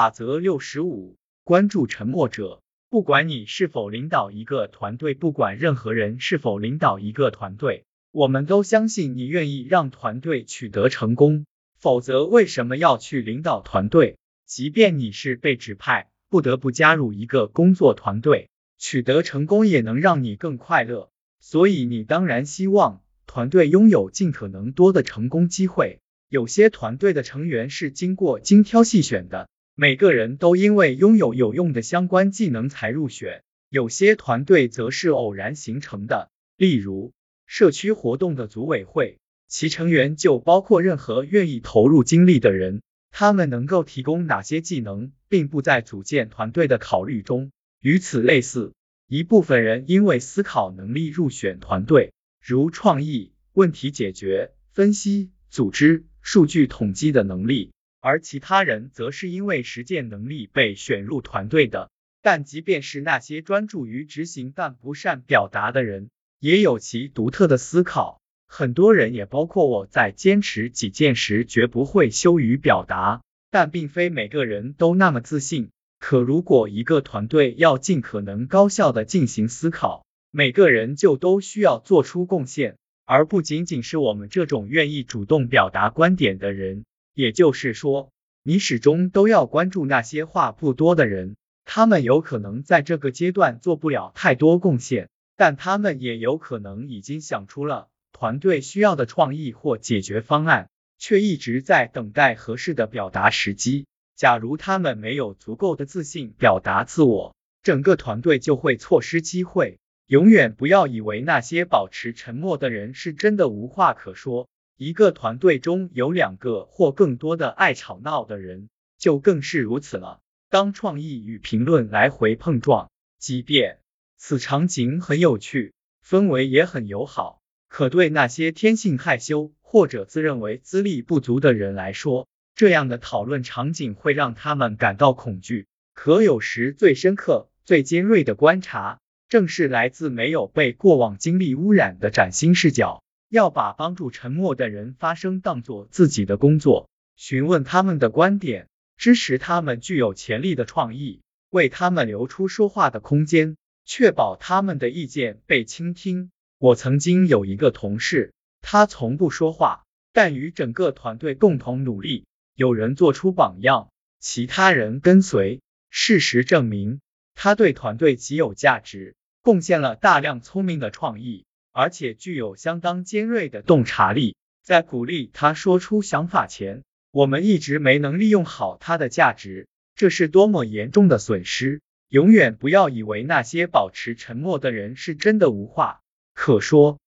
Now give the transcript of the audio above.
法则六十五：关注沉默者。不管你是否领导一个团队，不管任何人是否领导一个团队，我们都相信你愿意让团队取得成功。否则，为什么要去领导团队？即便你是被指派，不得不加入一个工作团队，取得成功也能让你更快乐。所以，你当然希望团队拥有尽可能多的成功机会。有些团队的成员是经过精挑细选的。每个人都因为拥有有用的相关技能才入选，有些团队则是偶然形成的。例如，社区活动的组委会，其成员就包括任何愿意投入精力的人。他们能够提供哪些技能，并不在组建团队的考虑中。与此类似，一部分人因为思考能力入选团队，如创意、问题解决、分析、组织、数据统计的能力。而其他人则是因为实践能力被选入团队的。但即便是那些专注于执行但不善表达的人，也有其独特的思考。很多人，也包括我在坚持己见时，绝不会羞于表达。但并非每个人都那么自信。可如果一个团队要尽可能高效的进行思考，每个人就都需要做出贡献，而不仅仅是我们这种愿意主动表达观点的人。也就是说，你始终都要关注那些话不多的人，他们有可能在这个阶段做不了太多贡献，但他们也有可能已经想出了团队需要的创意或解决方案，却一直在等待合适的表达时机。假如他们没有足够的自信表达自我，整个团队就会错失机会。永远不要以为那些保持沉默的人是真的无话可说。一个团队中有两个或更多的爱吵闹的人，就更是如此了。当创意与评论来回碰撞，即便此场景很有趣，氛围也很友好，可对那些天性害羞或者自认为资历不足的人来说，这样的讨论场景会让他们感到恐惧。可有时最深刻、最尖锐的观察，正是来自没有被过往经历污染的崭新视角。要把帮助沉默的人发声当做自己的工作，询问他们的观点，支持他们具有潜力的创意，为他们留出说话的空间，确保他们的意见被倾听。我曾经有一个同事，他从不说话，但与整个团队共同努力，有人做出榜样，其他人跟随。事实证明，他对团队极有价值，贡献了大量聪明的创意。而且具有相当尖锐的洞察力，在鼓励他说出想法前，我们一直没能利用好他的价值，这是多么严重的损失！永远不要以为那些保持沉默的人是真的无话可说。